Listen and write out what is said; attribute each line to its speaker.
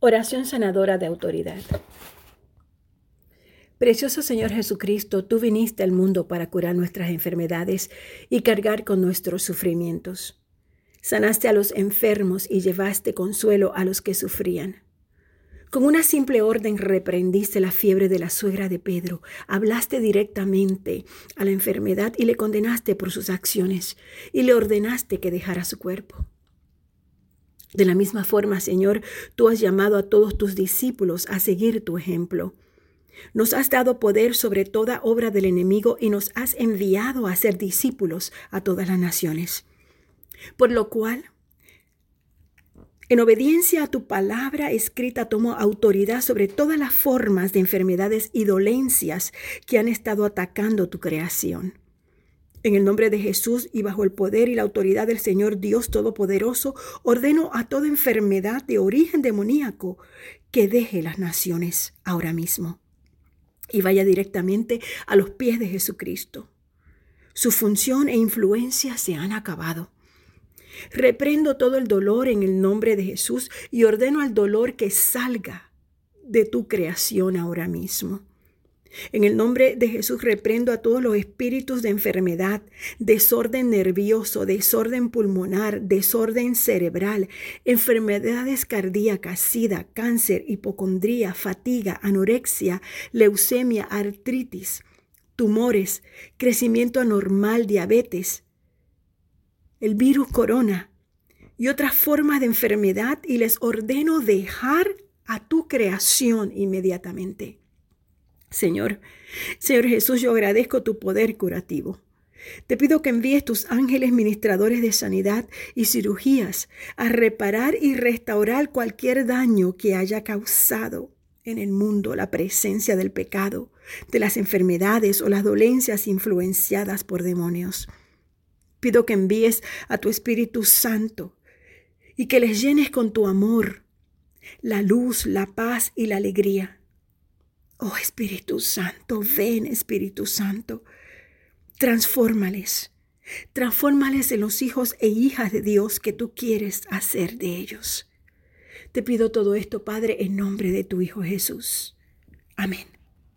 Speaker 1: Oración sanadora de autoridad. Precioso Señor Jesucristo, tú viniste al mundo para curar nuestras enfermedades y cargar con nuestros sufrimientos. Sanaste a los enfermos y llevaste consuelo a los que sufrían. Con una simple orden reprendiste la fiebre de la suegra de Pedro, hablaste directamente a la enfermedad y le condenaste por sus acciones y le ordenaste que dejara su cuerpo. De la misma forma, Señor, tú has llamado a todos tus discípulos a seguir tu ejemplo. Nos has dado poder sobre toda obra del enemigo y nos has enviado a ser discípulos a todas las naciones. Por lo cual, en obediencia a tu palabra escrita, tomo autoridad sobre todas las formas de enfermedades y dolencias que han estado atacando tu creación. En el nombre de Jesús y bajo el poder y la autoridad del Señor Dios Todopoderoso, ordeno a toda enfermedad de origen demoníaco que deje las naciones ahora mismo y vaya directamente a los pies de Jesucristo. Su función e influencia se han acabado. Reprendo todo el dolor en el nombre de Jesús y ordeno al dolor que salga de tu creación ahora mismo. En el nombre de Jesús reprendo a todos los espíritus de enfermedad, desorden nervioso, desorden pulmonar, desorden cerebral, enfermedades cardíacas, sida, cáncer, hipocondría, fatiga, anorexia, leucemia, artritis, tumores, crecimiento anormal, diabetes, el virus corona y otras formas de enfermedad y les ordeno dejar a tu creación inmediatamente. Señor, Señor Jesús, yo agradezco tu poder curativo. Te pido que envíes tus ángeles ministradores de sanidad y cirugías a reparar y restaurar cualquier daño que haya causado en el mundo la presencia del pecado, de las enfermedades o las dolencias influenciadas por demonios. Pido que envíes a tu Espíritu Santo y que les llenes con tu amor, la luz, la paz y la alegría Oh Espíritu Santo, ven Espíritu Santo, transfórmales, transfórmales en los hijos e hijas de Dios que tú quieres hacer de ellos. Te pido todo esto, Padre, en nombre de tu Hijo Jesús. Amén.